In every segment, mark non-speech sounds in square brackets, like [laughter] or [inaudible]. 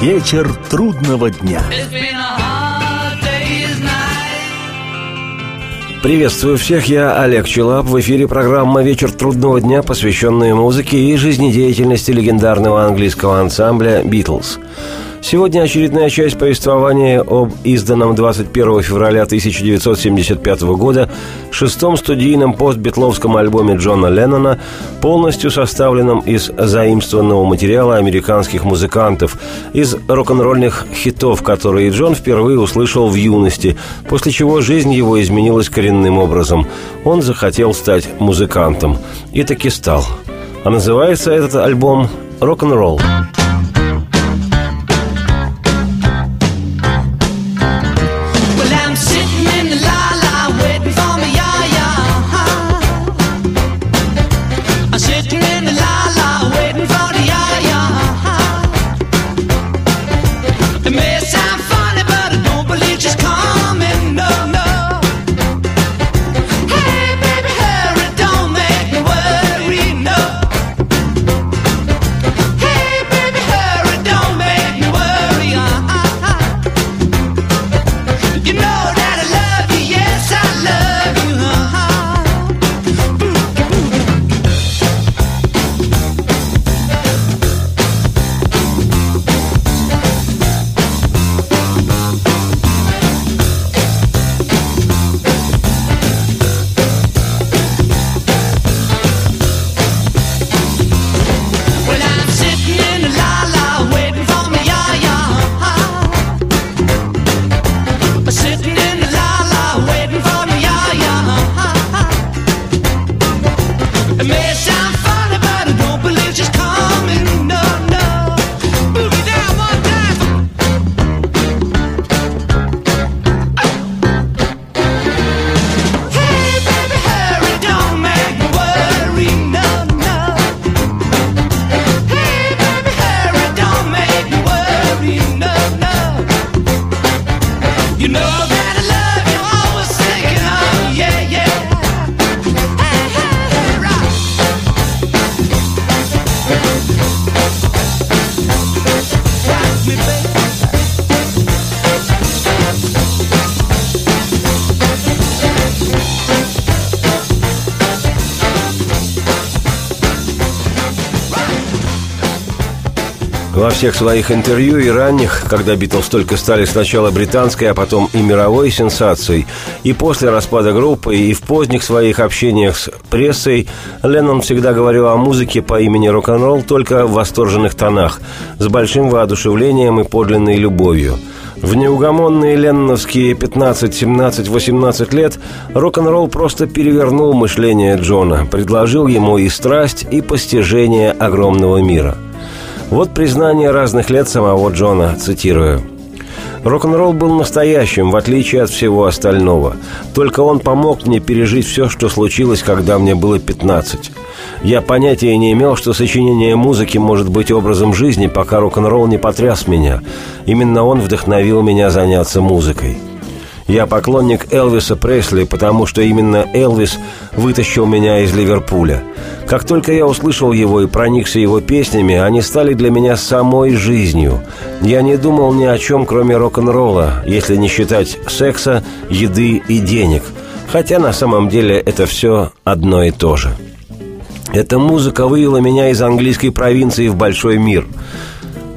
Вечер трудного дня. Приветствую всех, я Олег Челап. В эфире программа «Вечер трудного дня», посвященная музыке и жизнедеятельности легендарного английского ансамбля «Битлз». Сегодня очередная часть повествования об изданном 21 февраля 1975 года шестом студийном постбитловском альбоме Джона Леннона, полностью составленном из заимствованного материала американских музыкантов, из рок-н-ролльных хитов, которые Джон впервые услышал в юности, после чего жизнь его изменилась коренным образом. Он захотел стать музыкантом. И таки стал. А называется этот альбом «Рок-н-ролл». Во всех своих интервью и ранних, когда Битлз только стали сначала британской, а потом и мировой сенсацией, и после распада группы, и в поздних своих общениях с прессой, Леннон всегда говорил о музыке по имени рок-н-ролл только в восторженных тонах, с большим воодушевлением и подлинной любовью – в неугомонные ленноновские 15, 17, 18 лет рок-н-ролл просто перевернул мышление Джона, предложил ему и страсть, и постижение огромного мира – вот признание разных лет самого Джона, цитирую. Рок-н-ролл был настоящим, в отличие от всего остального. Только он помог мне пережить все, что случилось, когда мне было 15. Я понятия не имел, что сочинение музыки может быть образом жизни, пока рок-н-ролл не потряс меня. Именно он вдохновил меня заняться музыкой. Я поклонник Элвиса Пресли, потому что именно Элвис вытащил меня из Ливерпуля. Как только я услышал его и проникся его песнями, они стали для меня самой жизнью. Я не думал ни о чем, кроме рок-н-ролла, если не считать секса, еды и денег. Хотя на самом деле это все одно и то же. Эта музыка вывела меня из английской провинции в большой мир –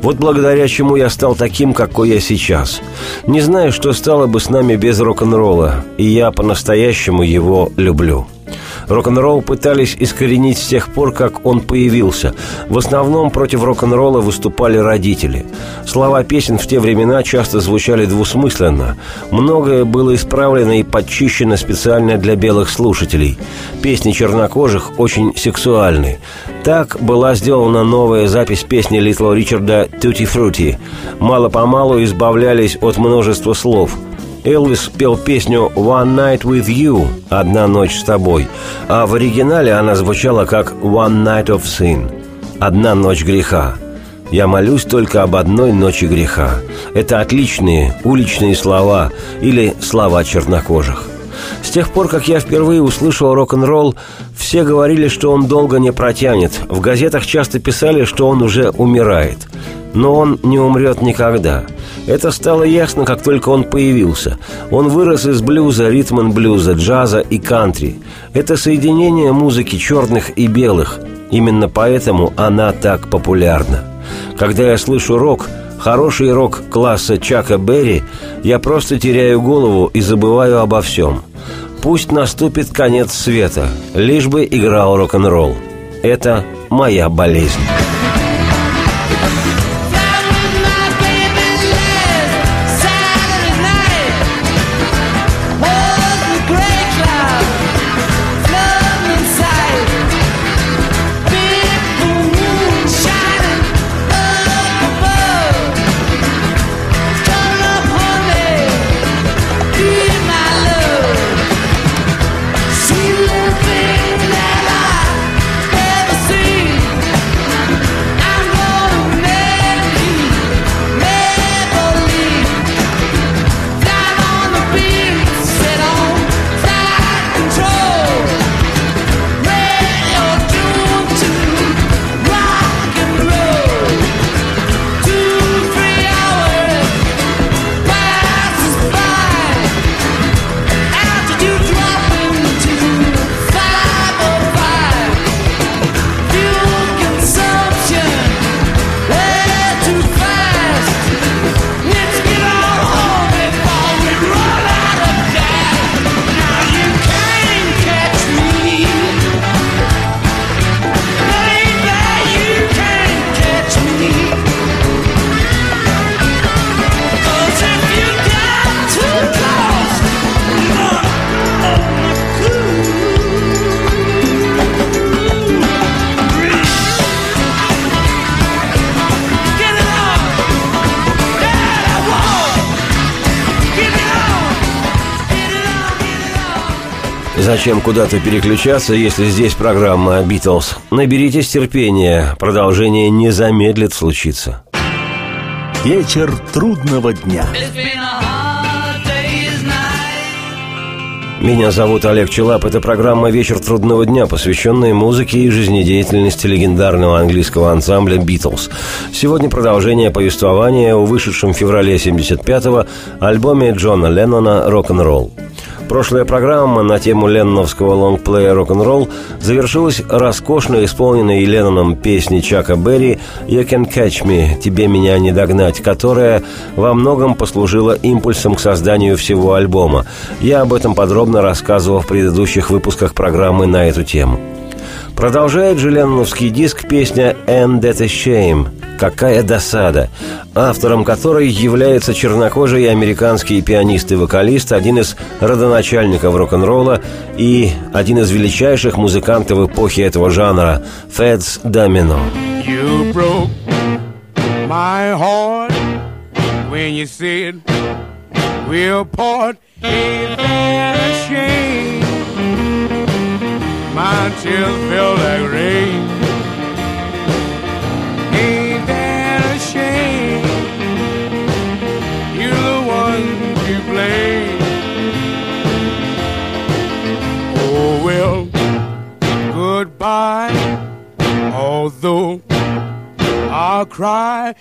вот благодаря чему я стал таким, какой я сейчас. Не знаю, что стало бы с нами без рок-н-ролла, и я по-настоящему его люблю. Рок-н-ролл пытались искоренить с тех пор, как он появился. В основном против рок-н-ролла выступали родители. Слова песен в те времена часто звучали двусмысленно. Многое было исправлено и подчищено специально для белых слушателей. Песни чернокожих очень сексуальны. Так была сделана новая запись песни Литл Ричарда «Тути Фрути». Мало-помалу избавлялись от множества слов – Элвис пел песню «One Night With You» – «Одна ночь с тобой», а в оригинале она звучала как «One Night of Sin» – «Одна ночь греха». Я молюсь только об одной ночи греха. Это отличные уличные слова или слова чернокожих. С тех пор, как я впервые услышал рок-н-ролл, все говорили, что он долго не протянет. В газетах часто писали, что он уже умирает. Но он не умрет никогда. Это стало ясно, как только он появился. Он вырос из блюза, ритм блюза, джаза и кантри. Это соединение музыки черных и белых. Именно поэтому она так популярна. Когда я слышу рок, хороший рок класса Чака Берри, я просто теряю голову и забываю обо всем. Пусть наступит конец света, лишь бы играл рок-н-ролл. Это моя болезнь. Зачем куда-то переключаться, если здесь программа «Битлз»? Наберитесь терпения, продолжение не замедлит случиться. Вечер трудного дня. Меня зовут Олег Челап. Это программа «Вечер трудного дня», посвященная музыке и жизнедеятельности легендарного английского ансамбля «Битлз». Сегодня продолжение повествования о вышедшем в феврале 75-го альбоме Джона Леннона «Рок-н-ролл». Прошлая программа на тему ленноновского лонгплея «Рок-н-ролл» завершилась роскошно исполненной Ленноном песней Чака Берри «You can catch me» «Тебе меня не догнать», которая во многом послужила импульсом к созданию всего альбома. Я об этом подробно рассказывал в предыдущих выпусках программы на эту тему. Продолжает же Ленноновский диск песня «And That a Shame» «Какая досада», автором которой является чернокожий американский пианист и вокалист, один из родоначальников рок-н-ролла и один из величайших музыкантов эпохи этого жанра – Федс Домино. You broke my heart when you said we'll part. Ain't that shame? My tears feel like rain. Ain't that a shame? You're the one to blame. Oh well, goodbye. Although I'll cry,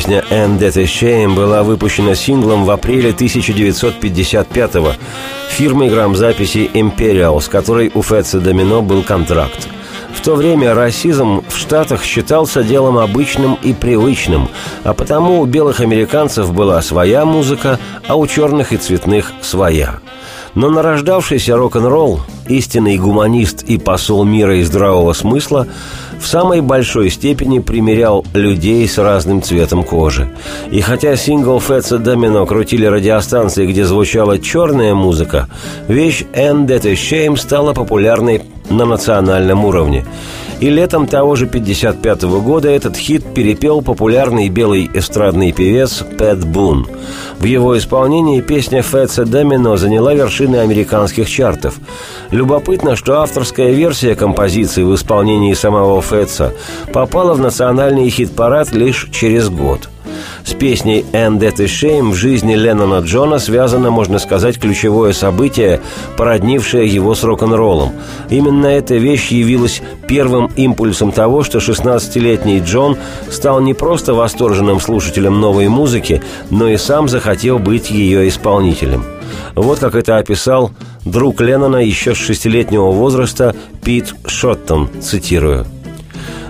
Песня «And That a Shame» была выпущена синглом в апреле 1955-го фирмой грамзаписи «Imperial», с которой у Фетса Домино был контракт. В то время расизм в Штатах считался делом обычным и привычным, а потому у белых американцев была своя музыка, а у черных и цветных своя. Но нарождавшийся рок-н-ролл, истинный гуманист и посол мира и здравого смысла, в самой большой степени примерял людей с разным цветом кожи. И хотя сингл Фетса Домино крутили радиостанции, где звучала черная музыка, вещь «And That a Shame» стала популярной на национальном уровне. И летом того же 55 -го года этот хит перепел популярный белый эстрадный певец Пэт Бун. В его исполнении песня Фетса Домино заняла вершины американских чартов. Любопытно, что авторская версия композиции в исполнении самого Фетса попала в национальный хит-парад лишь через год – с песней «And That Is Shame» в жизни Леннона Джона связано, можно сказать, ключевое событие, породнившее его с рок-н-роллом. Именно эта вещь явилась первым импульсом того, что 16-летний Джон стал не просто восторженным слушателем новой музыки, но и сам захотел быть ее исполнителем. Вот как это описал друг Леннона еще с шестилетнего возраста Пит Шоттон, цитирую –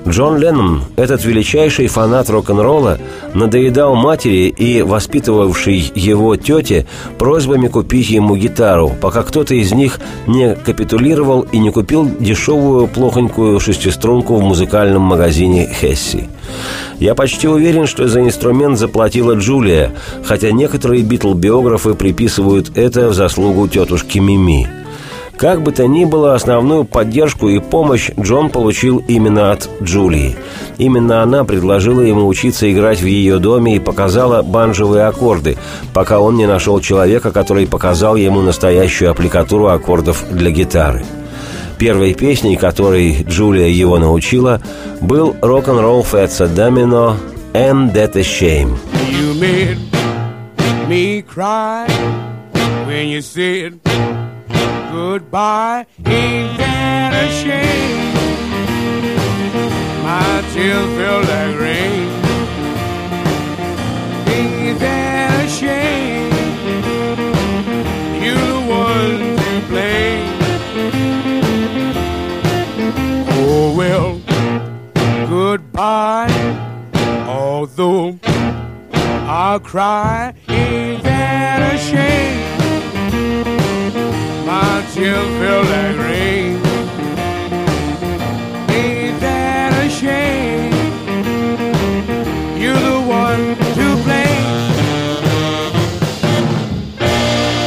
Джон Леннон, этот величайший фанат рок-н-ролла, надоедал матери и воспитывавшей его тете просьбами купить ему гитару, пока кто-то из них не капитулировал и не купил дешевую плохонькую шестиструнку в музыкальном магазине «Хесси». Я почти уверен, что за инструмент заплатила Джулия, хотя некоторые битл-биографы приписывают это в заслугу тетушки Мими – как бы то ни было, основную поддержку и помощь Джон получил именно от Джулии. Именно она предложила ему учиться играть в ее доме и показала банжевые аккорды, пока он не нашел человека, который показал ему настоящую аппликатуру аккордов для гитары. Первой песней, которой Джулия его научила, был рок-н-ролл Фетса Домино «And That a Shame». You made me cry when you said goodbye. Ain't that a shame? My tears feel like rain. Ain't that a shame? You're the one to blame. Oh well, goodbye. Although I'll cry, ain't that a shame? My tears feel like. Ain't that a shame? You're the one to blame.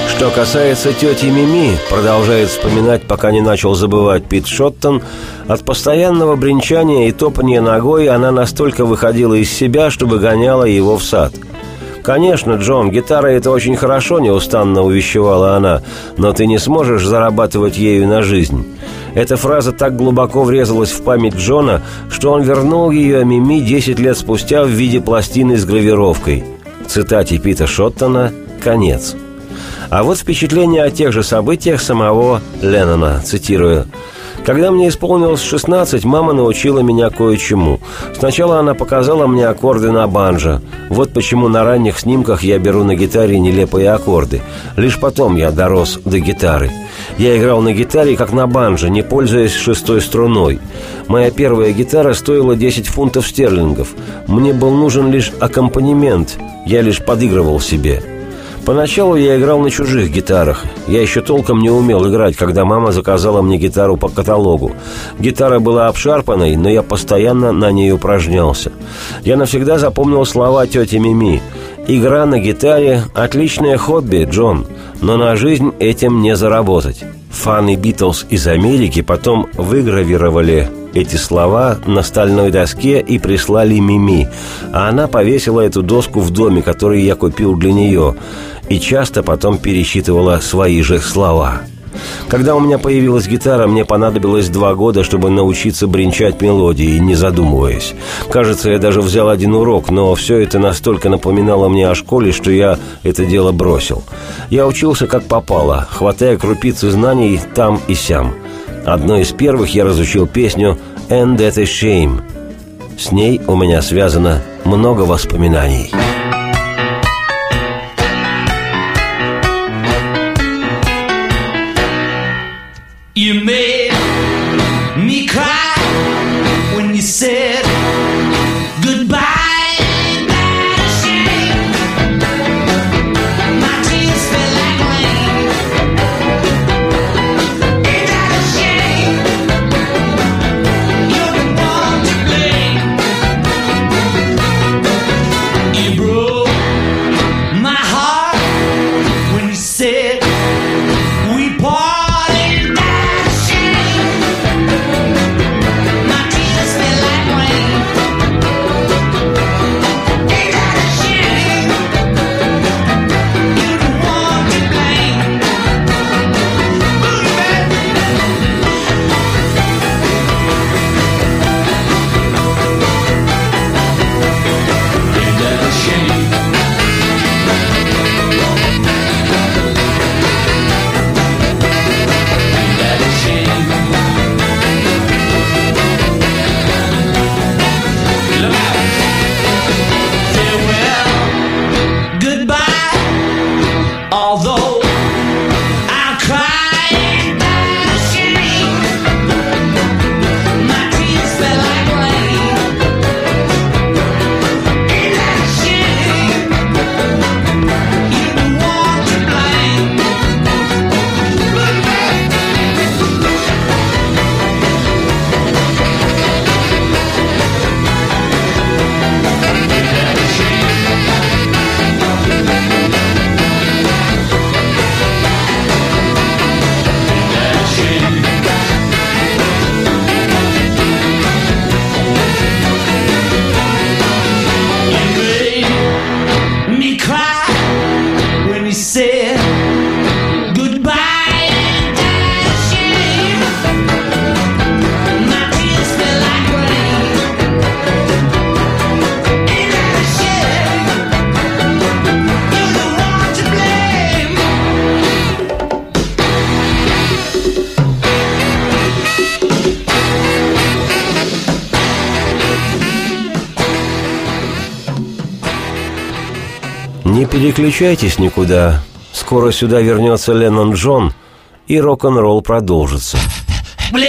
Что касается тети Мими, продолжает вспоминать, пока не начал забывать Пит Шоттон, от постоянного бренчания и топания ногой она настолько выходила из себя, чтобы гоняла его в сад – «Конечно, Джон, гитара — это очень хорошо», — неустанно увещевала она, «но ты не сможешь зарабатывать ею на жизнь». Эта фраза так глубоко врезалась в память Джона, что он вернул ее Мими 10 лет спустя в виде пластины с гравировкой. Цитате Пита Шоттона «Конец». А вот впечатление о тех же событиях самого Леннона, цитирую – когда мне исполнилось 16, мама научила меня кое-чему. Сначала она показала мне аккорды на банджо. Вот почему на ранних снимках я беру на гитаре нелепые аккорды. Лишь потом я дорос до гитары. Я играл на гитаре, как на банджо, не пользуясь шестой струной. Моя первая гитара стоила 10 фунтов стерлингов. Мне был нужен лишь аккомпанемент. Я лишь подыгрывал себе. Поначалу я играл на чужих гитарах. Я еще толком не умел играть, когда мама заказала мне гитару по каталогу. Гитара была обшарпанной, но я постоянно на ней упражнялся. Я навсегда запомнил слова тети Мими. «Игра на гитаре – отличное хобби, Джон, но на жизнь этим не заработать». Фаны Битлз из Америки потом выгравировали эти слова на стальной доске и прислали Мими, а она повесила эту доску в доме, который я купил для нее и часто потом пересчитывала свои же слова. Когда у меня появилась гитара, мне понадобилось два года, чтобы научиться бренчать мелодии, не задумываясь. Кажется, я даже взял один урок, но все это настолько напоминало мне о школе, что я это дело бросил. Я учился как попало, хватая крупицы знаний там и сям. Одной из первых я разучил песню «And That a Shame». С ней у меня связано много воспоминаний. Переключайтесь никуда. Скоро сюда вернется Леннон Джон, и рок-н-ролл продолжится. Well,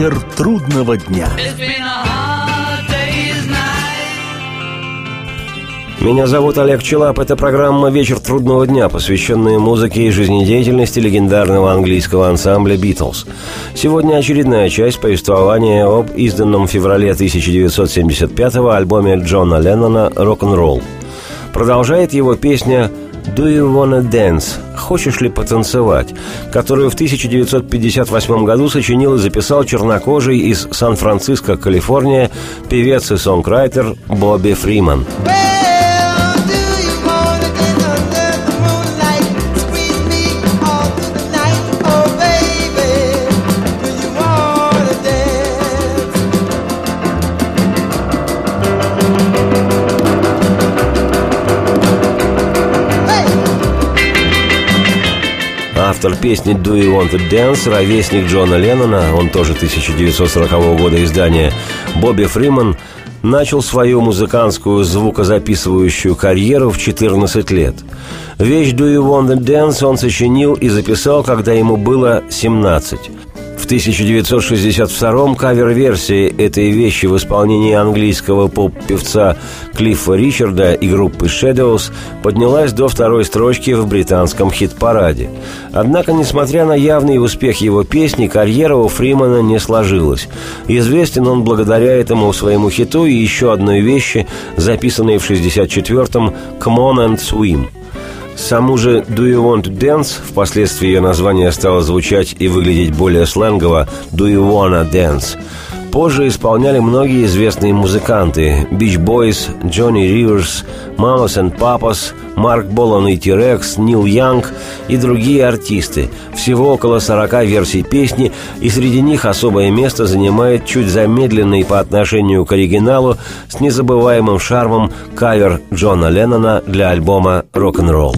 Вечер трудного дня. Меня зовут Олег Челап. Это программа «Вечер трудного дня», посвященная музыке и жизнедеятельности легендарного английского ансамбля «Битлз». Сегодня очередная часть повествования об изданном в феврале 1975-го альбоме Джона Леннона «Рок-н-ролл». Продолжает его песня «Do you wanna dance?» «Хочешь ли потанцевать?», которую в 1958 году сочинил и записал чернокожий из Сан-Франциско, Калифорния, певец и сонграйтер Бобби Фриман. Well, Автор песни «Do You Want to Dance» – ровесник Джона Леннона, он тоже 1940 года издания, Бобби Фриман, начал свою музыкантскую звукозаписывающую карьеру в 14 лет. Вещь «Do You Want to Dance» он сочинил и записал, когда ему было 17. В 1962-м кавер-версия этой вещи в исполнении английского поп-певца Клиффа Ричарда и группы Shadows поднялась до второй строчки в британском хит-параде. Однако, несмотря на явный успех его песни, карьера у Фримана не сложилась. Известен он благодаря этому своему хиту и еще одной вещи, записанной в 64-м «Come on and swim». Саму же «Do you want to dance» впоследствии ее название стало звучать и выглядеть более сленгово «Do you wanna dance?» Позже исполняли многие известные музыканты – Beach Boys, Джонни Риверс, Mamas and Papas, Марк Болан и Тирекс, Нил Янг и другие артисты. Всего около 40 версий песни, и среди них особое место занимает чуть замедленный по отношению к оригиналу с незабываемым шармом кавер Джона Леннона для альбома «Рок-н-ролл».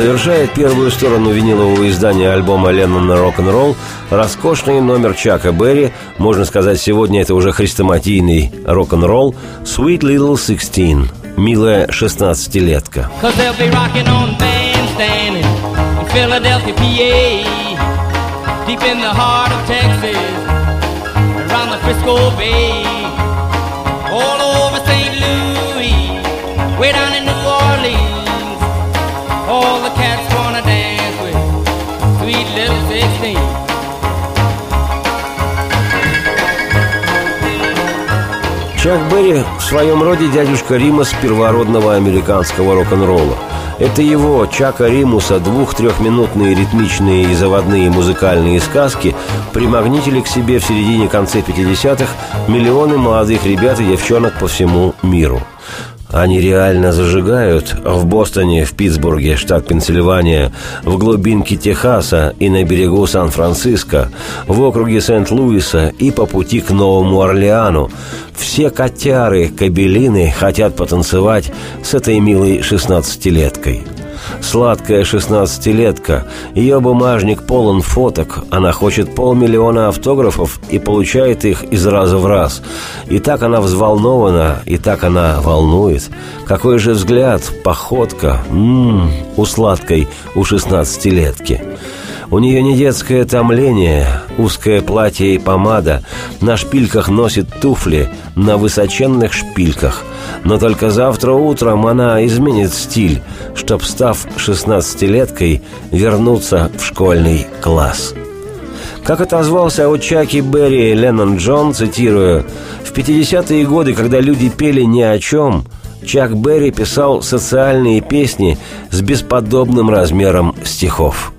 Завершает первую сторону винилового издания альбома Леннона «Рок-н-ролл» роскошный номер Чака Берри, можно сказать, сегодня это уже хрестоматийный рок-н-ролл. «Sweet Little Sixteen» – «Милая шестнадцатилетка». The the way down in Orleans. All the cats wanna dance with sweet little 16. Чак Берри в своем роде дядюшка Римас первородного американского рок-н-ролла. Это его, Чака Римуса, двух-трехминутные ритмичные и заводные музыкальные сказки примагнитили к себе в середине-конце 50-х миллионы молодых ребят и девчонок по всему миру. Они реально зажигают в Бостоне, в Питтсбурге, штат Пенсильвания, в глубинке Техаса и на берегу Сан-Франциско, в округе Сент-Луиса и по пути к Новому Орлеану. Все котяры, кабелины хотят потанцевать с этой милой шестнадцатилеткой. Сладкая шестнадцатилетка. Ее бумажник полон фоток. Она хочет полмиллиона автографов и получает их из раза в раз. И так она взволнована, и так она волнует. Какой же взгляд, походка, м-м, у сладкой, у шестнадцатилетки. У нее не детское томление, узкое платье и помада, на шпильках носит туфли, на высоченных шпильках. Но только завтра утром она изменит стиль, чтоб, став шестнадцатилеткой, вернуться в школьный класс. Как отозвался о Чаки Берри Леннон Джон, цитирую, «В 50-е годы, когда люди пели ни о чем, Чак Берри писал социальные песни с бесподобным размером стихов».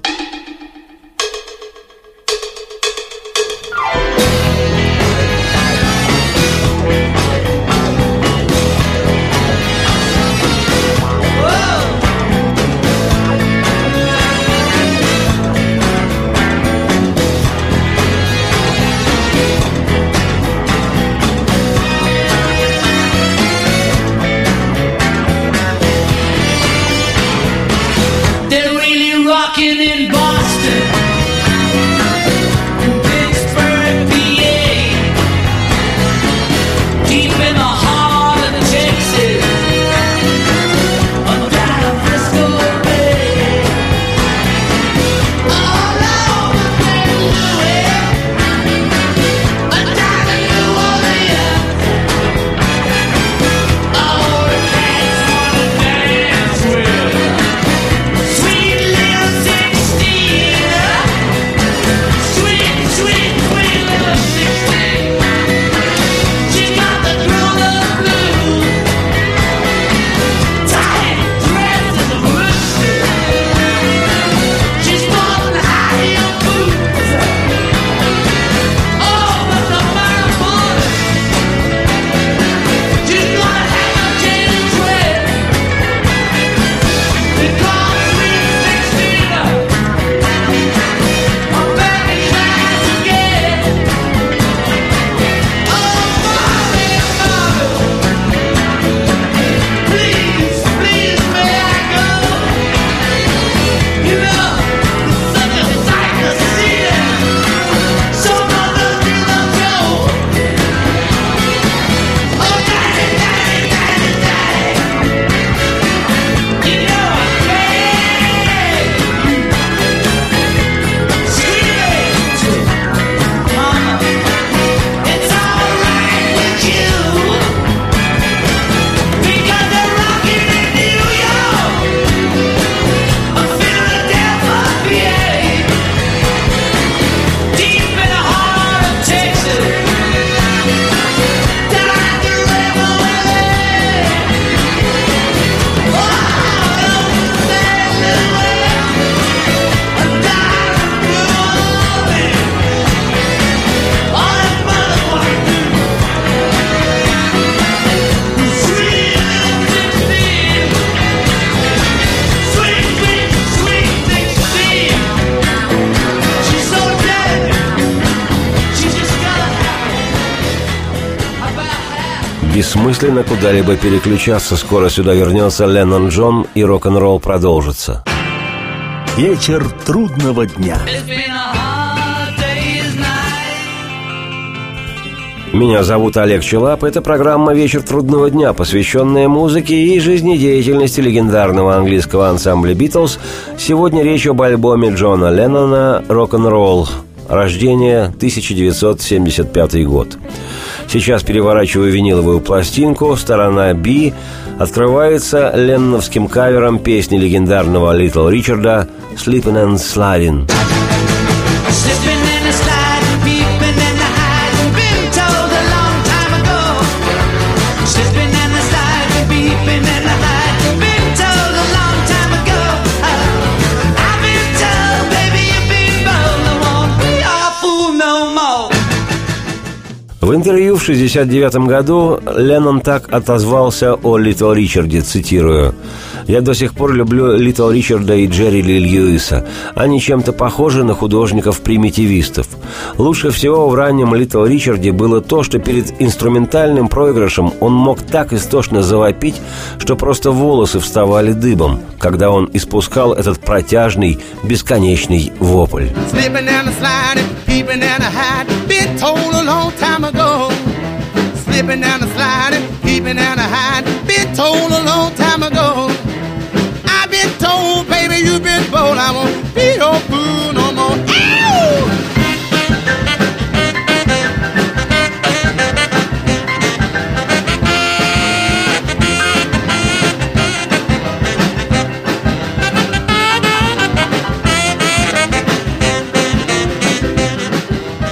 Бессмысленно куда-либо переключаться, скоро сюда вернется Леннон Джон и рок-н-ролл продолжится. Вечер трудного дня. Меня зовут Олег Челап. Это программа «Вечер трудного дня», посвященная музыке и жизнедеятельности легендарного английского ансамбля «Битлз». Сегодня речь об альбоме Джона Леннона «Рок-н-ролл». Рождение 1975 год. Сейчас переворачиваю виниловую пластинку. Сторона «Би» открывается ленновским кавером песни легендарного Литл Ричарда «Sleeping and Sliding». В интервью в 1969 году Леннон так отозвался о Литл Ричарде, цитирую. «Я до сих пор люблю Литл Ричарда и Джерри Ли Льюиса. Они чем-то похожи на художников-примитивистов. Лучше всего в раннем Литл Ричарде было то, что перед инструментальным проигрышем он мог так истошно завопить, что просто волосы вставали дыбом, когда он испускал этот протяжный, бесконечный вопль». Peeping and a hiding. Been told a long time ago. Slipping and a sliding, peeping and a hiding. Been told a long time ago. I've been told, baby, you've been bold. I won't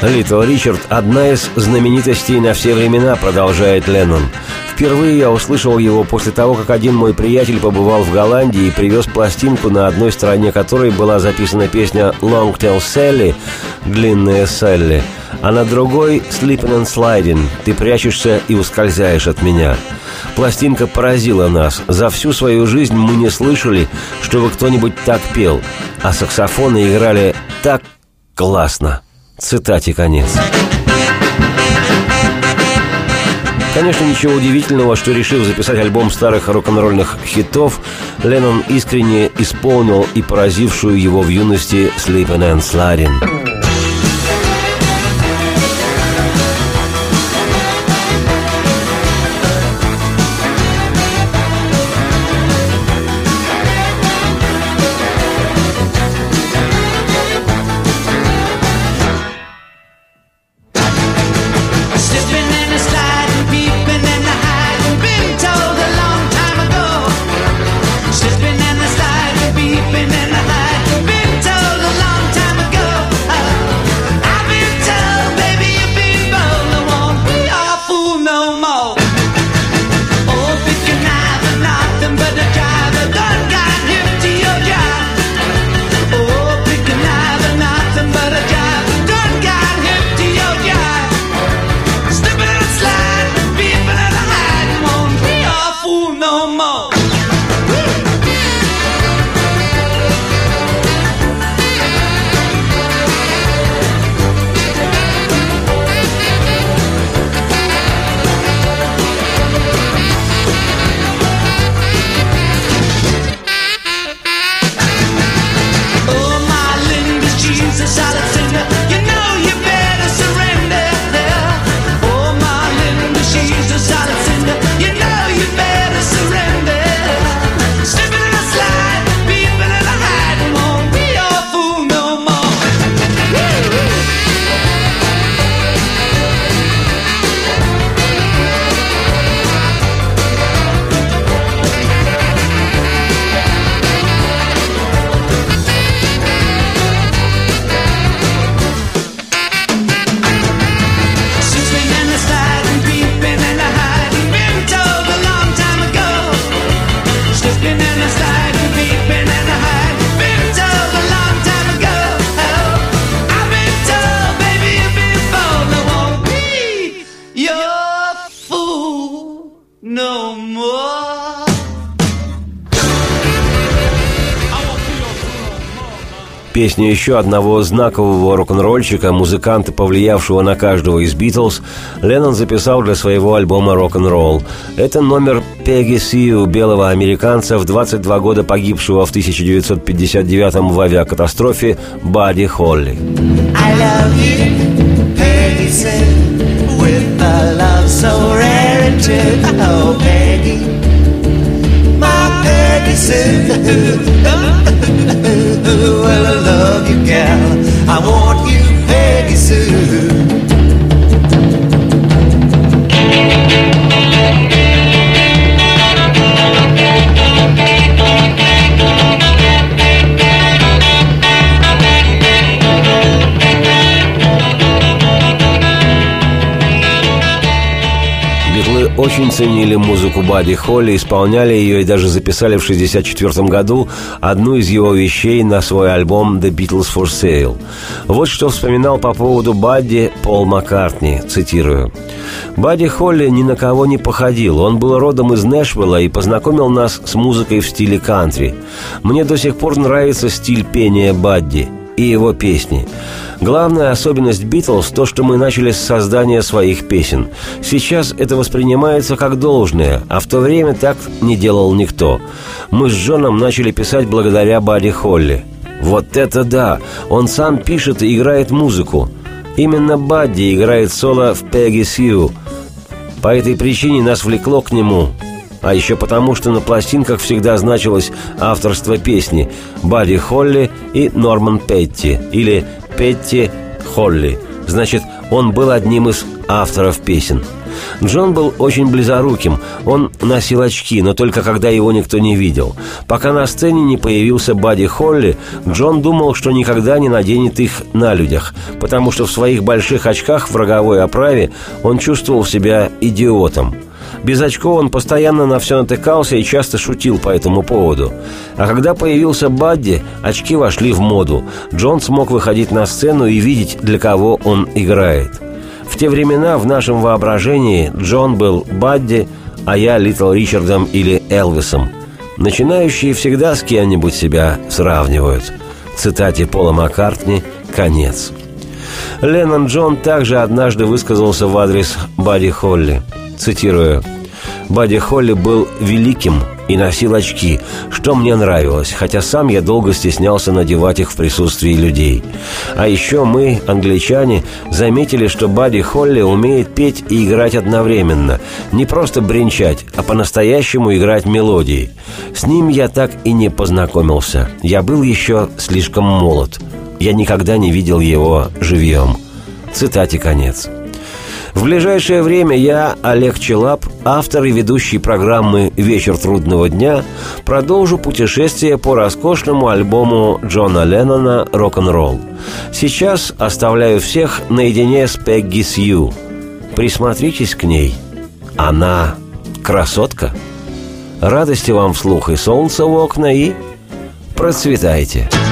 Литл Ричард – одна из знаменитостей на все времена, продолжает Леннон. Впервые я услышал его после того, как один мой приятель побывал в Голландии и привез пластинку, на одной стороне которой была записана песня «Long Tail Sally» – «Длинная Салли», а на другой «Sleeping and Sliding» – «Ты прячешься и ускользаешь от меня». Пластинка поразила нас. За всю свою жизнь мы не слышали, чтобы кто-нибудь так пел, а саксофоны играли так классно. Цитате конец. Конечно, ничего удивительного, что решив записать альбом старых рок-н-ролльных хитов, Леннон искренне исполнил и поразившую его в юности «Sleeping and Sliding». Песню еще одного знакового рок-н-ролльщика, музыканта, повлиявшего на каждого из «Битлз», Леннон записал для своего альбома «Рок-н-ролл». Это номер Пегги Сью, белого американца, в 22 года погибшего в 1959 в авиакатастрофе Бадди Холли. Oh, Peggy, love [laughs] you, gal. I want очень ценили музыку Бадди Холли, исполняли ее и даже записали в 1964 году одну из его вещей на свой альбом «The Beatles for Sale». Вот что вспоминал по поводу Бадди Пол Маккартни, цитирую. «Бадди Холли ни на кого не походил. Он был родом из Нэшвилла и познакомил нас с музыкой в стиле кантри. Мне до сих пор нравится стиль пения Бадди» и его песни. Главная особенность «Битлз» – то, что мы начали с создания своих песен. Сейчас это воспринимается как должное, а в то время так не делал никто. Мы с Джоном начали писать благодаря Бадди Холли. Вот это да! Он сам пишет и играет музыку. Именно Бадди играет соло в «Пегги Сью». По этой причине нас влекло к нему, а еще потому, что на пластинках всегда значилось авторство песни Бадди Холли и Норман Петти, или Петти Холли. Значит, он был одним из авторов песен. Джон был очень близоруким. Он носил очки, но только когда его никто не видел. Пока на сцене не появился Бадди Холли, Джон думал, что никогда не наденет их на людях, потому что в своих больших очках в роговой оправе он чувствовал себя идиотом – без очков он постоянно на все натыкался и часто шутил по этому поводу. А когда появился Бадди, очки вошли в моду. Джон смог выходить на сцену и видеть, для кого он играет. В те времена в нашем воображении Джон был Бадди, а я Литл Ричардом или Элвисом. Начинающие всегда с кем-нибудь себя сравнивают. Цитате Пола Маккартни «Конец». Леннон Джон также однажды высказался в адрес Бадди Холли – Цитирую. «Бадди Холли был великим и носил очки, что мне нравилось, хотя сам я долго стеснялся надевать их в присутствии людей. А еще мы, англичане, заметили, что Бадди Холли умеет петь и играть одновременно. Не просто бренчать, а по-настоящему играть мелодии. С ним я так и не познакомился. Я был еще слишком молод. Я никогда не видел его живьем». Цитате конец. В ближайшее время я, Олег Челап, автор и ведущий программы «Вечер трудного дня», продолжу путешествие по роскошному альбому Джона Леннона «Рок-н-ролл». Сейчас оставляю всех наедине с Пегги Сью. Присмотритесь к ней. Она красотка. Радости вам вслух и солнца в окна, и процветайте. If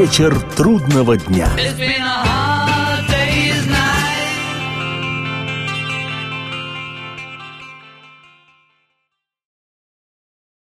Вечер трудного дня. It's